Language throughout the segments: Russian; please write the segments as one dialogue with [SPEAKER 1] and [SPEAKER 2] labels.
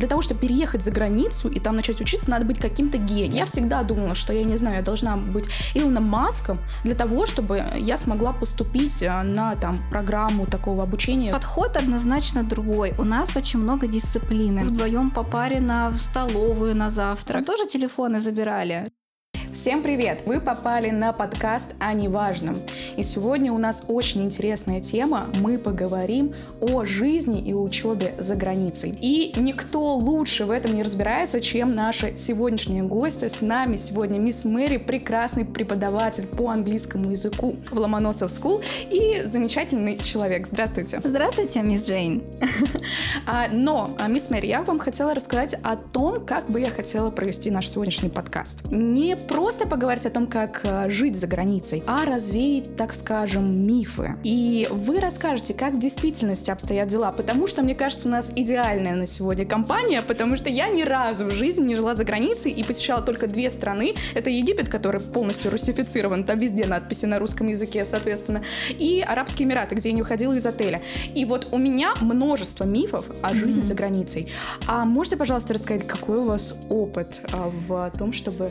[SPEAKER 1] для того, чтобы переехать за границу и там начать учиться, надо быть каким-то гением. Я всегда думала, что я не знаю, я должна быть Илоном Маском для того, чтобы я смогла поступить э, на там программу такого обучения.
[SPEAKER 2] Подход однозначно другой. У нас очень много дисциплины. Вдвоем по паре на столовую на завтрак. Тоже телефоны забирали.
[SPEAKER 1] Всем привет! Вы попали на подкаст о неважном. И сегодня у нас очень интересная тема. Мы поговорим о жизни и учебе за границей. И никто лучше в этом не разбирается, чем наши сегодняшние гости. С нами сегодня мисс Мэри, прекрасный преподаватель по английскому языку в Ломоносов School и замечательный человек. Здравствуйте.
[SPEAKER 2] Здравствуйте, мисс Джейн.
[SPEAKER 1] А, но, а, мисс Мэри, я вам хотела рассказать о том, как бы я хотела провести наш сегодняшний подкаст. Не просто поговорить о том, как э, жить за границей, а развеять, так скажем, мифы. И вы расскажете, как в действительности обстоят дела, потому что, мне кажется, у нас идеальная на сегодня компания, потому что я ни разу в жизни не жила за границей и посещала только две страны. Это Египет, который полностью русифицирован, там везде надписи на русском языке, соответственно, и Арабские Эмираты, где я не уходила из отеля. И вот у меня множество мифов о жизни mm-hmm. за границей. А можете, пожалуйста, рассказать, какой у вас опыт а, в том, чтобы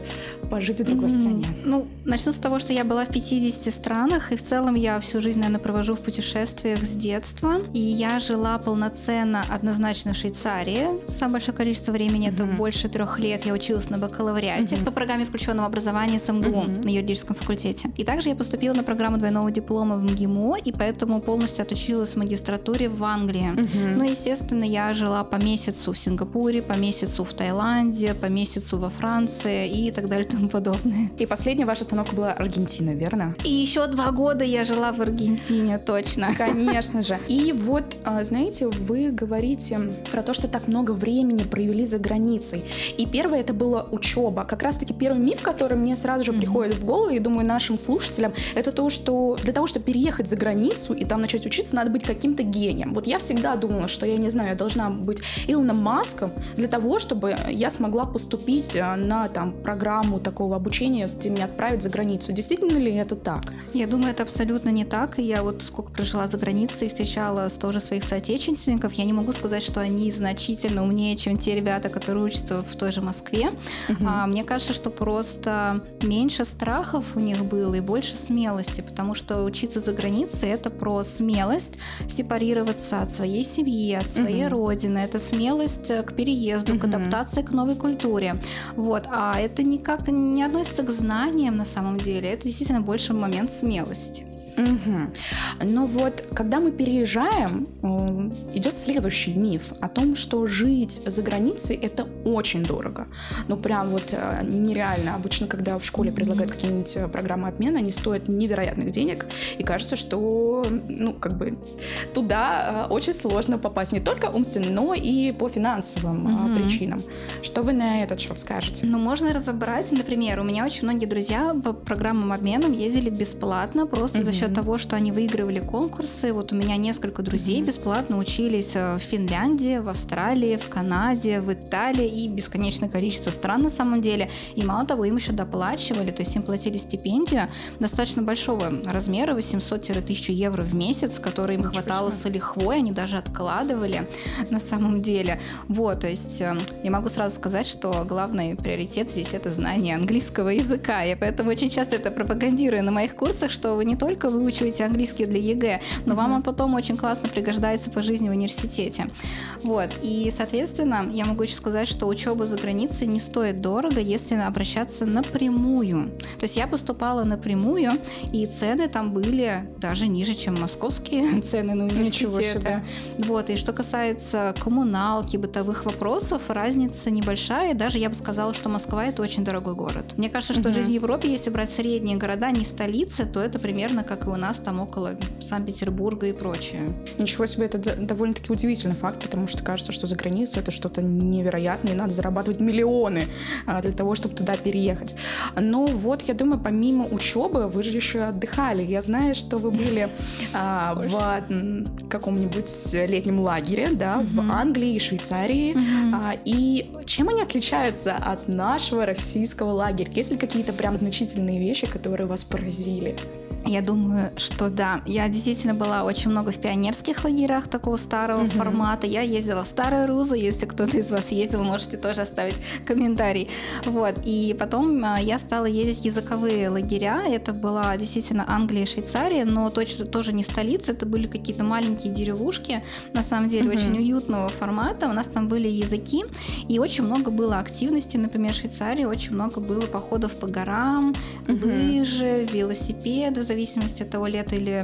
[SPEAKER 1] пожить в другой стране?
[SPEAKER 2] Ну, начну с того, что я была в 50 странах, и в целом я всю жизнь, наверное, провожу в путешествиях с детства. И я жила полноценно однозначно в Швейцарии. Самое большое количество времени, mm-hmm. это больше трех лет, я училась на бакалавриате mm-hmm. по программе включенного образования с МГУ mm-hmm. на юридическом факультете. И также я поступила на программу двойного диплома в МГИМО, и поэтому полностью отучилась в магистратуре в Англии. Mm-hmm. Ну, естественно, я жила по месяцу в Сингапуре, по месяцу в Таиланде, по месяцу во Франции и так далее и тому подобное.
[SPEAKER 1] И последняя ваша остановка была Аргентина, верно?
[SPEAKER 2] И еще два года я жила в Аргентине, точно.
[SPEAKER 1] Конечно же. И вот, а, знаете, вы говорите про то, что так много времени провели за границей. И первое это была учеба. Как раз-таки первый миф, который мне сразу же mm-hmm. приходит в голову, и думаю, нашим слушателям, это то, что для того, чтобы переехать за границу и там начать учиться, надо быть каким-то гением. Вот я всегда думала, что я не знаю, я должна быть Илоном Маском для того, чтобы я смогла поступить а, на там программу такого обучения, где меня отправят за границу. Действительно ли это так?
[SPEAKER 2] Я думаю, это абсолютно не так. Я вот сколько прожила за границей и встречала тоже своих соотечественников, я не могу сказать, что они значительно умнее, чем те ребята, которые учатся в той же Москве. Угу. А, мне кажется, что просто меньше страхов у них было и больше смелости, потому что учиться за границей это про смелость сепарироваться от своей семьи, от своей угу. родины. Это смелость к переезду, угу. к адаптации к новой культуре. Вот. А это никак не относится к знаниям на самом деле. Это действительно больше момент смелости.
[SPEAKER 1] Угу. Но вот, когда мы переезжаем, э, идет следующий миф о том, что жить за границей это очень дорого. Ну, прям вот э, нереально. Обычно, когда в школе предлагают какие-нибудь э, программы обмена, они стоят невероятных денег, и кажется, что, ну, как бы, туда очень сложно попасть не только умственно, но и по финансовым угу. причинам. Что вы на этот счет скажете?
[SPEAKER 2] Ну, можно разобрать, например, у меня очень многие друзья по программам обмена ездили бесплатно, просто угу. за счет того, что они выигрывали конкурсы. Вот у меня несколько друзей бесплатно учились э, в Финляндии, в Австралии, в Канаде, в Италии и бесконечное количество стран на самом деле. И мало того, им еще доплачивали, то есть им платили стипендию достаточно большого размера, 800-1000 евро в месяц, который им Ничего хватало себе. с лихвой, они даже откладывали на самом деле. Вот, то есть э, я могу сразу сказать, что главный приоритет здесь это знание английского языка. Я поэтому очень часто это пропагандирую на моих курсах, что вы не только вы выучиваете английский для ЕГЭ, но mm-hmm. вам он потом очень классно пригождается по жизни в университете. Вот. И, соответственно, я могу еще сказать, что учеба за границей не стоит дорого, если обращаться напрямую. То есть я поступала напрямую, и цены там были даже ниже, чем московские цены на университеты. Вот. И что касается коммуналки, бытовых вопросов, разница небольшая. Даже я бы сказала, что Москва это очень дорогой город. Мне кажется, что mm-hmm. жизнь в Европе, если брать средние города, не столицы, то это примерно как у нас там около Санкт-Петербурга и прочее.
[SPEAKER 1] Ничего себе, это довольно-таки удивительный факт, потому что кажется, что за границей это что-то невероятное, и надо зарабатывать миллионы а, для того, чтобы туда переехать. Но вот, я думаю, помимо учебы вы же еще отдыхали. Я знаю, что вы были а, в каком-нибудь летнем лагере, да, mm-hmm. в Англии и Швейцарии. Mm-hmm. А, и чем они отличаются от нашего российского лагеря? Есть ли какие-то прям значительные вещи, которые вас поразили?
[SPEAKER 2] Я думаю, что да. Я действительно была очень много в пионерских лагерях такого старого угу. формата. Я ездила в Старую Рузу. Если кто-то из вас ездил, можете тоже оставить комментарий. Вот. И потом а, я стала ездить в языковые лагеря. Это была действительно Англия и Швейцария, но точно тоже не столица. Это были какие-то маленькие деревушки, на самом деле, угу. очень уютного формата. У нас там были языки, и очень много было активности. Например, в Швейцарии очень много было походов по горам, угу. лыжи, велосипеды, зависимости от того, лето или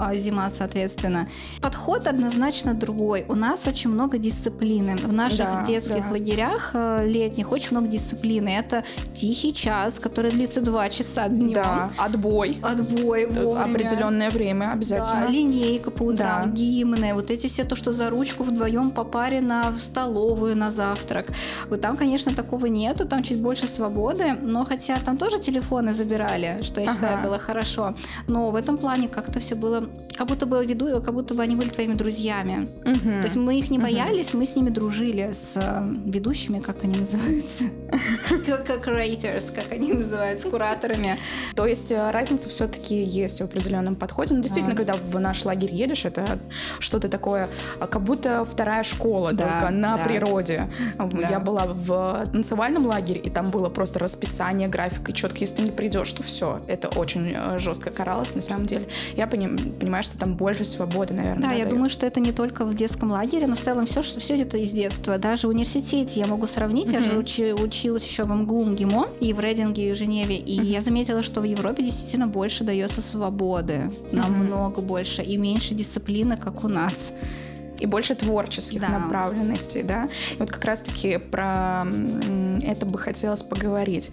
[SPEAKER 2] а, зима, соответственно. Подход однозначно другой. У нас очень много дисциплины. В наших да, детских да. лагерях э, летних очень много дисциплины. Это тихий час, который длится два часа днем.
[SPEAKER 1] Да, отбой.
[SPEAKER 2] Отбой вовремя.
[SPEAKER 1] Определенное время обязательно.
[SPEAKER 2] Да, линейка по утрам, да. гимны, вот эти все то, что за ручку вдвоем по паре на столовую, на завтрак. Вот там, конечно, такого нету, там чуть больше свободы, но хотя там тоже телефоны забирали, что я ага. считаю было хорошо. Но в этом плане как-то все было как будто бы веду, как будто бы они были твоими друзьями. Угу. То есть мы их не боялись, угу. мы с ними дружили, с э, ведущими, как они называются. Как curators, как они называются, кураторами.
[SPEAKER 1] То есть э, разница все-таки есть в определенном подходе. Но действительно, когда в наш лагерь едешь, это что-то такое, а, как будто вторая школа, только на природе. Я была в танцевальном лагере, и там было просто расписание, график, и четко, если ты не придешь, то все. Это очень э, жестко каралось, на самом деле. Я понимаю, что там больше свободы, наверное.
[SPEAKER 2] Да, я думаю, что это не только в детском лагере, но в целом все, что все это из детства. Даже в университете я могу сравнить. Mm-hmm. Я же учи, училась еще в МГУ ГИМО и в Рейдинге и в Женеве. И mm-hmm. я заметила, что в Европе действительно больше дается свободы. Намного mm-hmm. больше. И меньше дисциплины, как у нас
[SPEAKER 1] и больше творческих да. направленностей, да. И вот как раз-таки про это бы хотелось поговорить.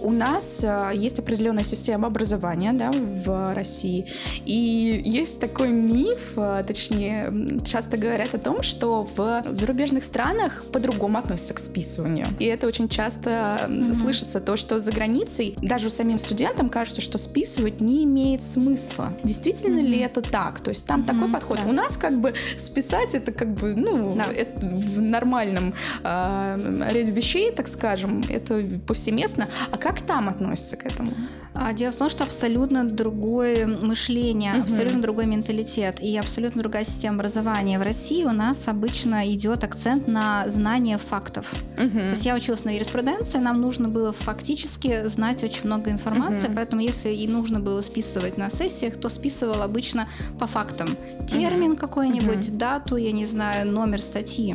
[SPEAKER 1] У нас э, есть определенная система образования, да, в России, и есть такой миф, э, точнее, часто говорят о том, что в зарубежных странах по-другому относятся к списыванию. И это очень часто mm-hmm. слышится то, что за границей даже самим студентам кажется, что списывать не имеет смысла. Действительно mm-hmm. ли это так? То есть там mm-hmm. такой подход. Да. У нас как бы списать это как бы, ну, да. это в нормальном э, ряде вещей, так скажем, это повсеместно. А как там относятся к этому?
[SPEAKER 2] А дело в том, что абсолютно другое мышление, угу. абсолютно другой менталитет и абсолютно другая система образования. В России у нас обычно идет акцент на знание фактов. Угу. То есть я училась на юриспруденции, нам нужно было фактически знать очень много информации, угу. поэтому если и нужно было списывать на сессиях, то списывал обычно по фактам. Термин угу. какой-нибудь, угу. дату, я не знаю, номер статьи.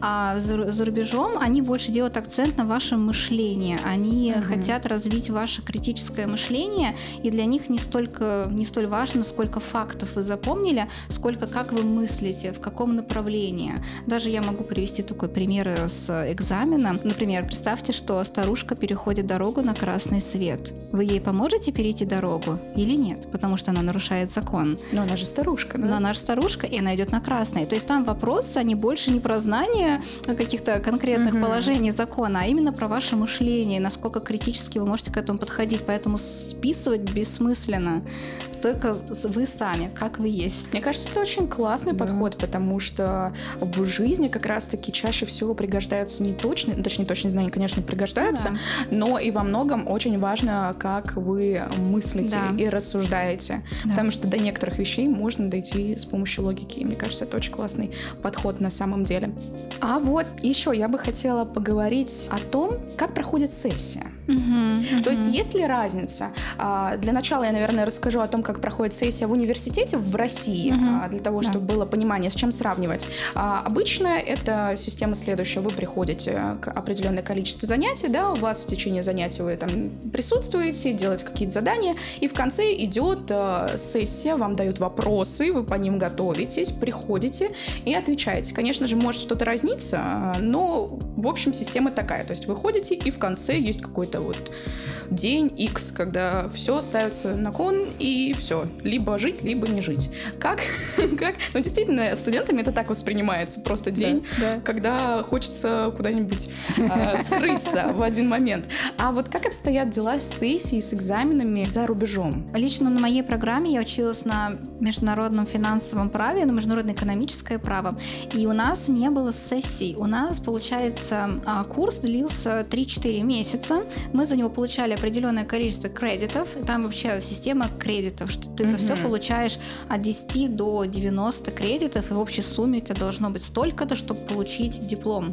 [SPEAKER 2] А за, за рубежом они больше делают акцент на вашем мышлении. Они угу. хотят развить ваше критическое мышление мышления, и для них не, столько, не столь важно, сколько фактов вы запомнили, сколько как вы мыслите, в каком направлении. Даже я могу привести такой пример с экзамена. Например, представьте, что старушка переходит дорогу на красный свет. Вы ей поможете перейти дорогу или нет? Потому что она нарушает закон.
[SPEAKER 1] Но она же старушка, да?
[SPEAKER 2] Но она же старушка, и она идет на красный. То есть там вопросы, они больше не про знание каких-то конкретных угу. положений закона, а именно про ваше мышление, насколько критически вы можете к этому подходить. Поэтому списывать бессмысленно. Только вы сами, как вы есть.
[SPEAKER 1] Мне кажется, это очень классный да. подход, потому что в жизни как раз-таки чаще всего пригождаются не точные, ну, точнее, точные знания, конечно, пригождаются, да. но и во многом очень важно, как вы мыслите да. и рассуждаете. Да. Потому что до некоторых вещей можно дойти с помощью логики. И мне кажется, это очень классный подход на самом деле. А вот еще я бы хотела поговорить о том, как проходит сессия. Угу, То есть есть ли разница? А, для начала я, наверное, расскажу о том, как проходит сессия в университете в России, угу. для того, чтобы да. было понимание, с чем сравнивать. А, обычно это система следующая. Вы приходите к определенное количеству занятий, да, у вас в течение занятий вы там присутствуете, делаете какие-то задания, и в конце идет сессия, вам дают вопросы, вы по ним готовитесь, приходите и отвечаете. Конечно же, может что-то разниться, но в общем система такая. То есть вы ходите, и в конце есть какой-то вот день X, когда все ставится на кон и все, либо жить, либо не жить. Как? как? Ну, действительно, студентами это так воспринимается, просто день, да, да. когда хочется куда-нибудь э, скрыться в один момент. А вот как обстоят дела с сессией, с экзаменами за рубежом?
[SPEAKER 2] Лично на моей программе я училась на международном финансовом праве, на международное экономическое право, и у нас не было сессий. У нас, получается, называется, а, курс длился 3-4 месяца. Мы за него получали определенное количество кредитов. Там вообще система кредитов, что ты за все получаешь от 10 до 90 кредитов, и в общей сумме у тебя должно быть столько-то, чтобы получить диплом.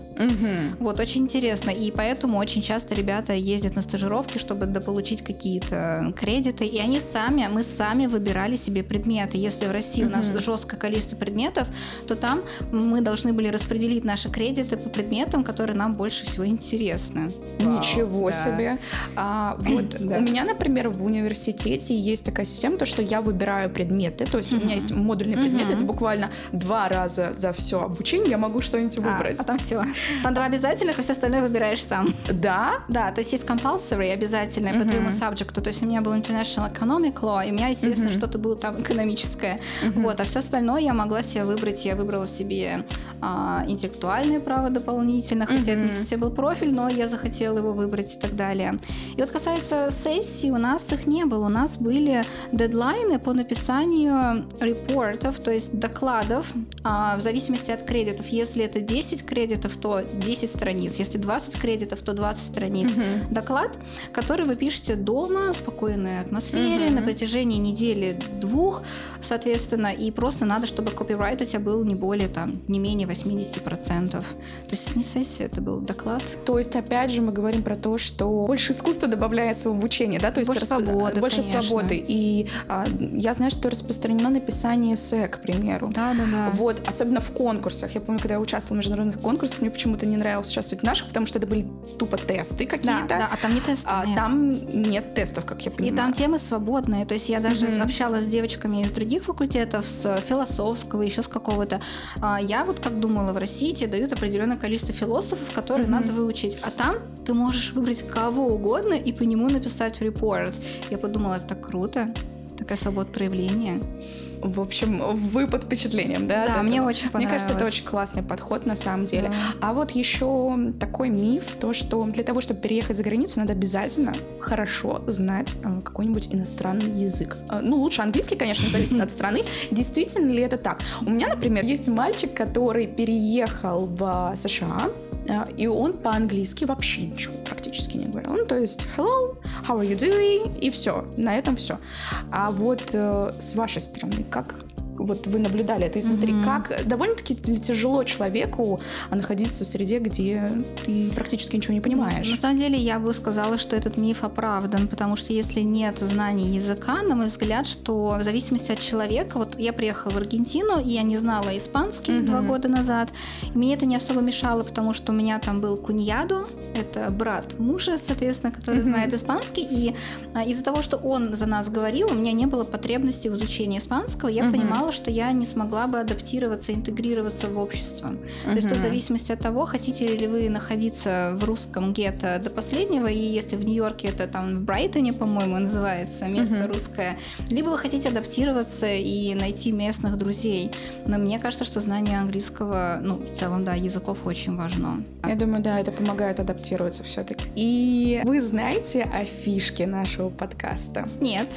[SPEAKER 2] Вот, очень интересно. И поэтому очень часто ребята ездят на стажировки, чтобы дополучить какие-то кредиты. И они сами, мы сами выбирали себе предметы. Если в России у нас жесткое количество предметов, то там мы должны были распределить наши кредиты по предметам, которые нам больше всего интересны.
[SPEAKER 1] Ничего Вау, себе. А, вот да. у меня, например, в университете есть такая система, то, что я выбираю предметы, то есть у меня есть модульные предметы, это буквально два раза за все обучение я могу что-нибудь а, выбрать.
[SPEAKER 2] А, а там все. Там два обязательных, а все остальное выбираешь сам.
[SPEAKER 1] Да?
[SPEAKER 2] Да, то есть есть compulsory обязательное по твоему subject, то есть у меня был International Economic Law, и у меня, естественно, что-то было там экономическое. Вот, а все остальное я могла себе выбрать, я выбрала себе а, интеллектуальное право дополнительно, это не совсем был профиль, но я захотела его выбрать и так далее. И вот касается сессий, у нас их не было. У нас были дедлайны по написанию репортов, то есть докладов, а, в зависимости от кредитов. Если это 10 кредитов, то 10 страниц. Если 20 кредитов, то 20 страниц. Mm-hmm. Доклад, который вы пишете дома, в спокойной атмосфере, mm-hmm. на протяжении недели-двух, соответственно, и просто надо, чтобы копирайт у тебя был не более, там, не менее 80%. То есть это не сессия, это был доклад.
[SPEAKER 1] То есть, опять же, мы говорим про то, что больше искусства добавляется в обучение, да? То есть
[SPEAKER 2] больше расп... свободы,
[SPEAKER 1] Больше
[SPEAKER 2] конечно.
[SPEAKER 1] свободы. И а, я знаю, что распространено написание эссе, к примеру.
[SPEAKER 2] Да, да, да.
[SPEAKER 1] Вот, особенно в конкурсах. Я помню, когда я участвовала в международных конкурсах, мне почему-то не нравилось участвовать в наших, потому что это были тупо тесты какие-то.
[SPEAKER 2] Да, да, а там не тесты,
[SPEAKER 1] а,
[SPEAKER 2] нет.
[SPEAKER 1] Там нет тестов, как я понимаю.
[SPEAKER 2] И там темы свободные. То есть я даже mm-hmm. общалась с девочками из других факультетов, с философского, еще с какого-то. А, я вот как думала, в России тебе дают определенное количество философов, которые mm-hmm. надо выучить. А там ты можешь выбрать кого угодно и по нему написать репорт. Я подумала, это так круто, такая свобода проявления.
[SPEAKER 1] В общем, вы под впечатлением, да?
[SPEAKER 2] Да, мне очень понравилось.
[SPEAKER 1] Мне кажется, это очень классный подход на самом деле. Да. А вот еще такой миф, то, что для того, чтобы переехать за границу, надо обязательно хорошо знать э, какой-нибудь иностранный язык. Э, ну, лучше английский, конечно, зависит от страны. Действительно ли это так? У меня, например, есть мальчик, который переехал в США, э, и он по-английски вообще ничего практически не говорил. Ну, то есть, hello, how are you doing? И все, на этом все. А вот э, с вашей стороны, как вот вы наблюдали это изнутри, mm-hmm. как довольно-таки тяжело человеку находиться в среде, где ты практически ничего не понимаешь.
[SPEAKER 2] На самом деле я бы сказала, что этот миф оправдан, потому что если нет знаний языка, на мой взгляд, что в зависимости от человека, вот я приехала в Аргентину, и я не знала испанский mm-hmm. два года назад, и мне это не особо мешало, потому что у меня там был куньядо, это брат мужа, соответственно, который mm-hmm. знает испанский, и а, из-за того, что он за нас говорил, у меня не было потребности в изучении испанского, я mm-hmm. понимала, понимала, что я не смогла бы адаптироваться, интегрироваться в общество. То есть в зависимости от того, хотите ли вы находиться в русском гетто до последнего, и если в Нью-Йорке это там в Брайтоне, по-моему, называется место русское, либо вы хотите адаптироваться и найти местных друзей. Но мне кажется, что знание английского, ну, в целом, да, языков очень важно.
[SPEAKER 1] Я думаю, да, это помогает адаптироваться все-таки. И вы знаете о фишке нашего подкаста?
[SPEAKER 2] Нет.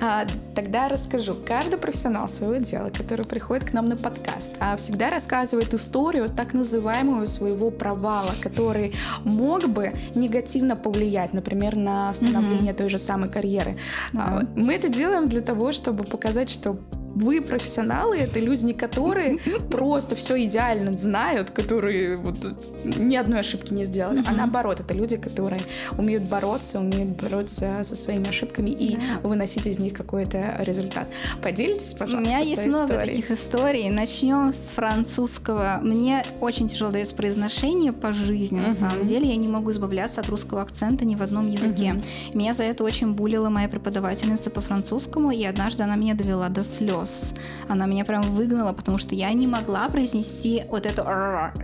[SPEAKER 1] А, тогда расскажу. Каждый профессионал своего дела, который приходит к нам на подкаст, а всегда рассказывает историю так называемого своего провала, который мог бы негативно повлиять, например, на становление mm-hmm. той же самой карьеры. Mm-hmm. Мы это делаем для того, чтобы показать, что вы профессионалы, это люди, которые просто все идеально знают, которые вот ни одной ошибки не сделали, а наоборот, это люди, которые умеют бороться, умеют бороться со своими ошибками и выносить из них какой-то результат. Поделитесь, пожалуйста.
[SPEAKER 2] У меня есть много таких историй. Начнем с французского. Мне очень тяжело дается произношение по жизни, на самом деле. Я не могу избавляться от русского акцента ни в одном языке. Меня за это очень булила моя преподавательница по французскому, и однажды она меня довела до слез слез. Она меня прям выгнала, потому что я не могла произнести вот это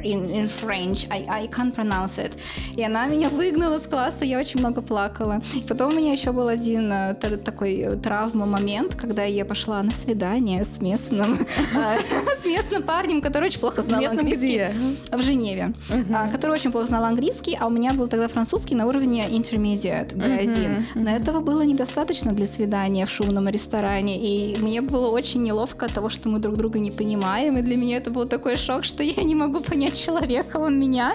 [SPEAKER 2] in, in French. I, I can't pronounce it. И она меня выгнала с класса, я очень много плакала. И потом у меня еще был один э, такой э, травма момент, когда я пошла на свидание с местным, э, с местным парнем, который очень плохо знал английский. В Женеве. А, который очень плохо знал английский, а у меня был тогда французский на уровне intermediate B1. Но этого было недостаточно для свидания в шумном ресторане, и мне было очень очень неловко от того, что мы друг друга не понимаем, и для меня это был такой шок, что я не могу понять человека, он меня.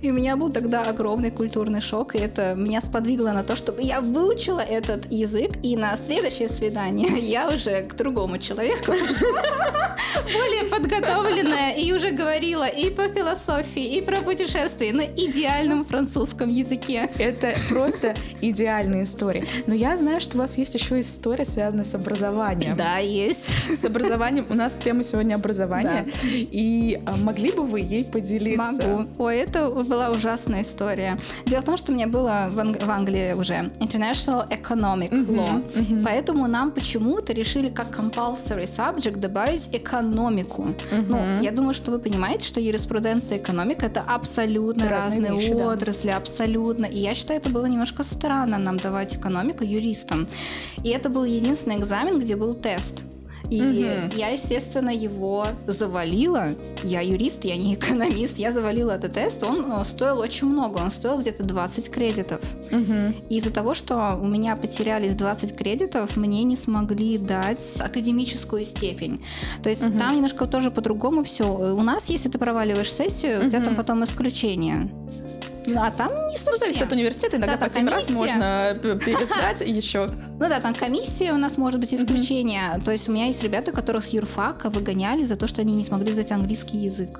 [SPEAKER 2] И у меня был тогда огромный культурный шок, и это меня сподвигло на то, чтобы я выучила этот язык, и на следующее свидание я уже к другому человеку более подготовленная, и уже говорила и по философии, и про путешествия на идеальном французском языке.
[SPEAKER 1] Это просто идеальная история. Но я знаю, что у вас есть еще история, связанная с образованием.
[SPEAKER 2] Да, есть.
[SPEAKER 1] С образованием. У нас тема сегодня образование.
[SPEAKER 2] Да.
[SPEAKER 1] И а, могли бы вы ей поделиться?
[SPEAKER 2] Могу. Ой, это была ужасная история. Дело в том, что у меня было в, Анг- в Англии уже International Economic Law. Поэтому нам почему-то решили как compulsory subject добавить экономику. Ну, я думаю, что вы понимаете, что юриспруденция и экономика это абсолютно
[SPEAKER 1] Это разные
[SPEAKER 2] разные,
[SPEAKER 1] вещи, да.
[SPEAKER 2] отрасли, абсолютно. И я считаю, это было немножко странно нам давать экономику юристам. И это был единственный экзамен, где был тест. И
[SPEAKER 1] Мгм.
[SPEAKER 2] я, естественно, его завалила. Я юрист, я не экономист. Я завалила этот тест. Он э, стоил очень много. Он стоил где-то 20 кредитов. И из-за того, что у меня потерялись 20 кредитов, мне не смогли дать академическую степень. То есть
[SPEAKER 1] Мгм.
[SPEAKER 2] там немножко тоже по-другому все. У нас, если ты проваливаешь сессию, у тебя там потом исключение. Ну, а там не совсем.
[SPEAKER 1] Ну, зависит от университета. Иногда
[SPEAKER 2] Да,
[SPEAKER 1] по
[SPEAKER 2] там
[SPEAKER 1] 7 раз можно пересдать еще.
[SPEAKER 2] Ну да, там комиссия у нас может быть исключение. То есть у меня есть ребята, которых с юрфака выгоняли за то, что они не смогли сдать английский язык.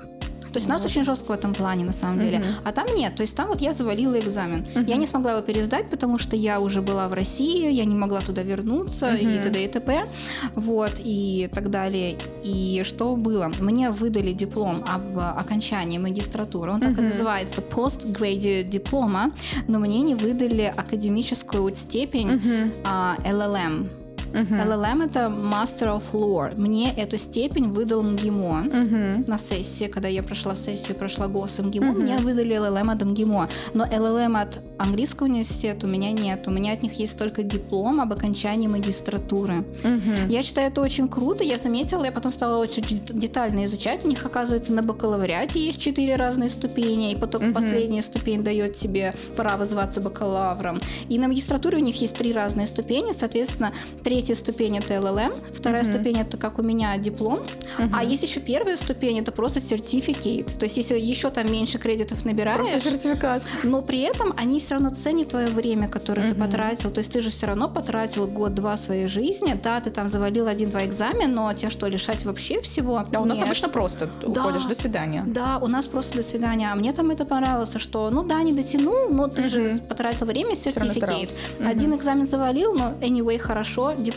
[SPEAKER 2] То есть у нас очень жестко в этом плане, на самом деле. А там нет. То есть там вот я завалила экзамен. Я не смогла его пересдать, потому что я уже была в России, я не могла туда вернуться, и т.д. и т.п. Вот, и так далее. И что было? Мне выдали диплом об окончании магистратуры. Он так и называется Postgraduate Diploma, но мне не выдали академическую степень LLM.
[SPEAKER 1] Мгм.
[SPEAKER 2] LLM это Master of Law. Мне эту степень выдал МГИМО.
[SPEAKER 1] Мгм.
[SPEAKER 2] На сессии, когда я прошла сессию, прошла ГОС МГИМО,
[SPEAKER 1] Мгм.
[SPEAKER 2] мне выдали LLM от МГИМО. Но LLM от английского университета у меня нет. У меня от них есть только диплом об окончании магистратуры.
[SPEAKER 1] Мгм.
[SPEAKER 2] Я считаю это очень круто. Я заметила, я потом стала очень дет- детально изучать. У них, оказывается, на бакалавриате есть четыре разные ступени, и потом
[SPEAKER 1] Мгм.
[SPEAKER 2] последняя ступень дает тебе право зваться бакалавром. И на магистратуре у них есть три разные ступени. Соответственно, третья ступень это LLM, вторая
[SPEAKER 1] Мгм.
[SPEAKER 2] ступень это как у меня диплом,
[SPEAKER 1] Мгм.
[SPEAKER 2] а есть еще первая ступень, это просто сертификат. То есть, если еще там меньше кредитов набираешь,
[SPEAKER 1] Просто сертификат.
[SPEAKER 2] но при этом они все равно ценят твое время, которое ты
[SPEAKER 1] Мгм.
[SPEAKER 2] потратил. То есть ты же все равно потратил год-два своей жизни. Да, ты там завалил один-два экзамена, но тебя что, лишать вообще всего?
[SPEAKER 1] А у нас
[SPEAKER 2] Нет.
[SPEAKER 1] обычно просто
[SPEAKER 2] Да.
[SPEAKER 1] уходишь до свидания.
[SPEAKER 2] Да, у нас просто до свидания. А мне там это понравилось, что, ну да, не дотянул, но ты же
[SPEAKER 1] Мгм.
[SPEAKER 2] потратил время, сертификат. Один экзамен завалил, но anyway, хорошо, диплом.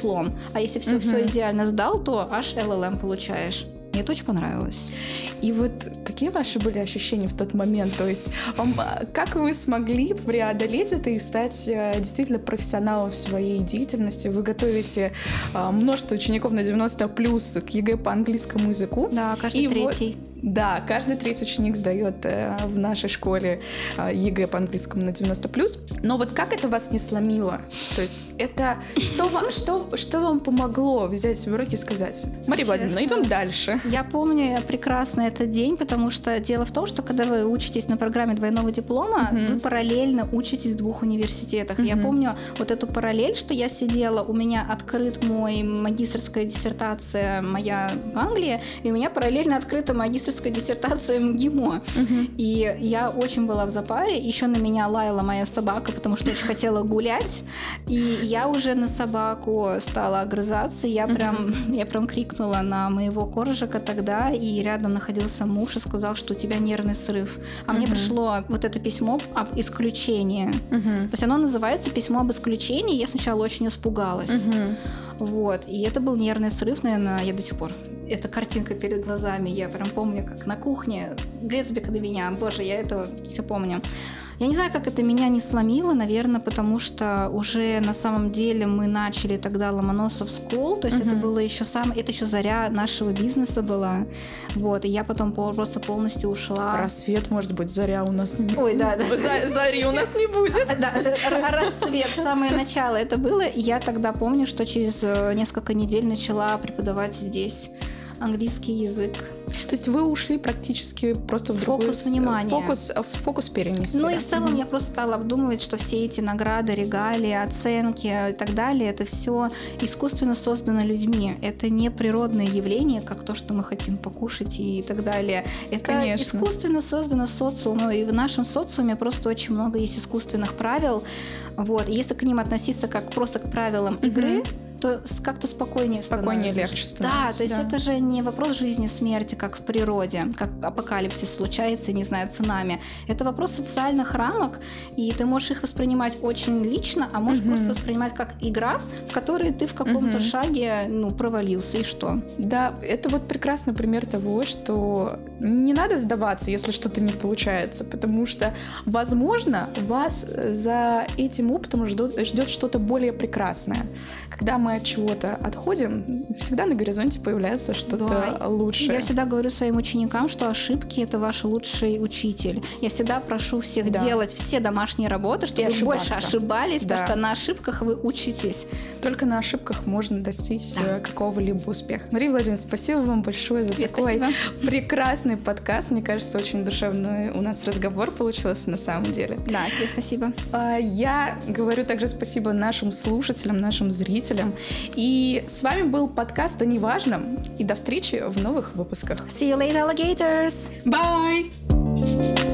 [SPEAKER 2] А если все, все
[SPEAKER 1] Мгм.
[SPEAKER 2] идеально сдал, то аж LLM получаешь. Мне это очень понравилось.
[SPEAKER 1] И вот какие ваши были ощущения в тот момент? То есть вам, а, как вы смогли преодолеть это и стать э, действительно профессионалом в своей деятельности? Вы готовите а, множество учеников на 90 плюс к ЕГЭ по английскому языку.
[SPEAKER 2] Да, каждый
[SPEAKER 1] И вот-
[SPEAKER 2] третий.
[SPEAKER 1] Да, каждый третий ученик сдает э, в нашей школе э, ЕГЭ по английскому на 90 плюс. Но вот как это вас не сломило? То есть это что вам, что, что вам помогло взять в руки и сказать? Мария Владимировна, идем дальше.
[SPEAKER 2] Я помню прекрасно этот день, потому что дело в том, что когда вы учитесь на программе двойного диплома,
[SPEAKER 1] Мгм.
[SPEAKER 2] вы параллельно учитесь в двух университетах. Я
[SPEAKER 1] Мгм.
[SPEAKER 2] помню вот эту параллель, что я сидела, у меня открыт мой магистрская диссертация моя в Англии, и у меня параллельно открыта магистрская диссертация в МГИМО. И я очень была в запаре. Еще на меня лаяла моя собака, потому что очень хотела гулять. И я уже на собаку стала огрызаться. Я прям, я прям крикнула на моего коржика тогда, и рядом находился муж и сказал, что у тебя нервный срыв. А мне пришло вот это письмо об исключении. То есть оно называется письмо об исключении. Я сначала очень испугалась. Вот. И это был нервный срыв, наверное, я до сих пор. Эта картинка перед глазами. Я прям помню, как на кухне Гэтсбик на меня. Боже, я это все помню. Я не знаю, как это меня не сломило, наверное, потому что уже на самом деле мы начали тогда Ломоносов School, то есть это
[SPEAKER 1] Мгм.
[SPEAKER 2] было еще сам, это еще заря нашего бизнеса была, вот, и я потом просто полностью ушла.
[SPEAKER 1] Рассвет, может быть, заря у нас не
[SPEAKER 2] Ой, да, да.
[SPEAKER 1] За- Зари у нас не будет.
[SPEAKER 2] Да, рассвет, самое начало это было. И я тогда помню, что через э, несколько недель начала преподавать здесь английский язык.
[SPEAKER 1] То есть вы ушли практически просто в другой...
[SPEAKER 2] Фокус внимания.
[SPEAKER 1] Фокус, фокус перенести.
[SPEAKER 2] Ну
[SPEAKER 1] да?
[SPEAKER 2] и в целом я просто стала обдумывать, что все эти награды, регалии, оценки и так далее, это все искусственно создано людьми. Это не природное явление, как то, что мы хотим покушать и так далее. Это
[SPEAKER 1] Конечно.
[SPEAKER 2] искусственно создано социумом, и в нашем социуме просто очень много есть искусственных правил. Вот. И если к ним относиться как просто к правилам игры, то с- как-то спокойнее
[SPEAKER 1] Спокойнее,
[SPEAKER 2] становится.
[SPEAKER 1] легче
[SPEAKER 2] Да,
[SPEAKER 1] становится,
[SPEAKER 2] то есть
[SPEAKER 1] да.
[SPEAKER 2] это же не вопрос жизни и смерти, как в природе, как апокалипсис случается, не знаю, цунами. Это вопрос социальных рамок, и ты можешь их воспринимать очень лично, а можешь
[SPEAKER 1] Мгм.
[SPEAKER 2] просто воспринимать как игра, в которой ты в каком-то
[SPEAKER 1] Мгм.
[SPEAKER 2] шаге ну, провалился, и что?
[SPEAKER 1] Да, это вот прекрасный пример того, что не надо сдаваться, если что-то не получается, потому что, возможно, вас за этим опытом ждет, ждет что-то более прекрасное. Когда мы от чего-то отходим, всегда на горизонте появляется что-то
[SPEAKER 2] Да.
[SPEAKER 1] лучшее.
[SPEAKER 2] Я всегда говорю своим ученикам, что ошибки это ваш лучший учитель. Я всегда прошу всех
[SPEAKER 1] Да.
[SPEAKER 2] делать все домашние работы, чтобы вы больше ошибались,
[SPEAKER 1] Да.
[SPEAKER 2] потому что на ошибках вы учитесь.
[SPEAKER 1] Только на ошибках можно достичь
[SPEAKER 2] Да.
[SPEAKER 1] э, какого-либо успеха. Мария Владимировна, спасибо вам большое за
[SPEAKER 2] Тебе
[SPEAKER 1] такой
[SPEAKER 2] спасибо.
[SPEAKER 1] прекрасный подкаст. Мне кажется, очень душевный у нас разговор получился на самом деле.
[SPEAKER 2] Да, тебе спасибо.
[SPEAKER 1] А, Я говорю также спасибо нашим слушателям, нашим зрителям. И с вами был подкаст о неважном. И до встречи в новых выпусках.
[SPEAKER 2] See you later, alligators!
[SPEAKER 1] Bye!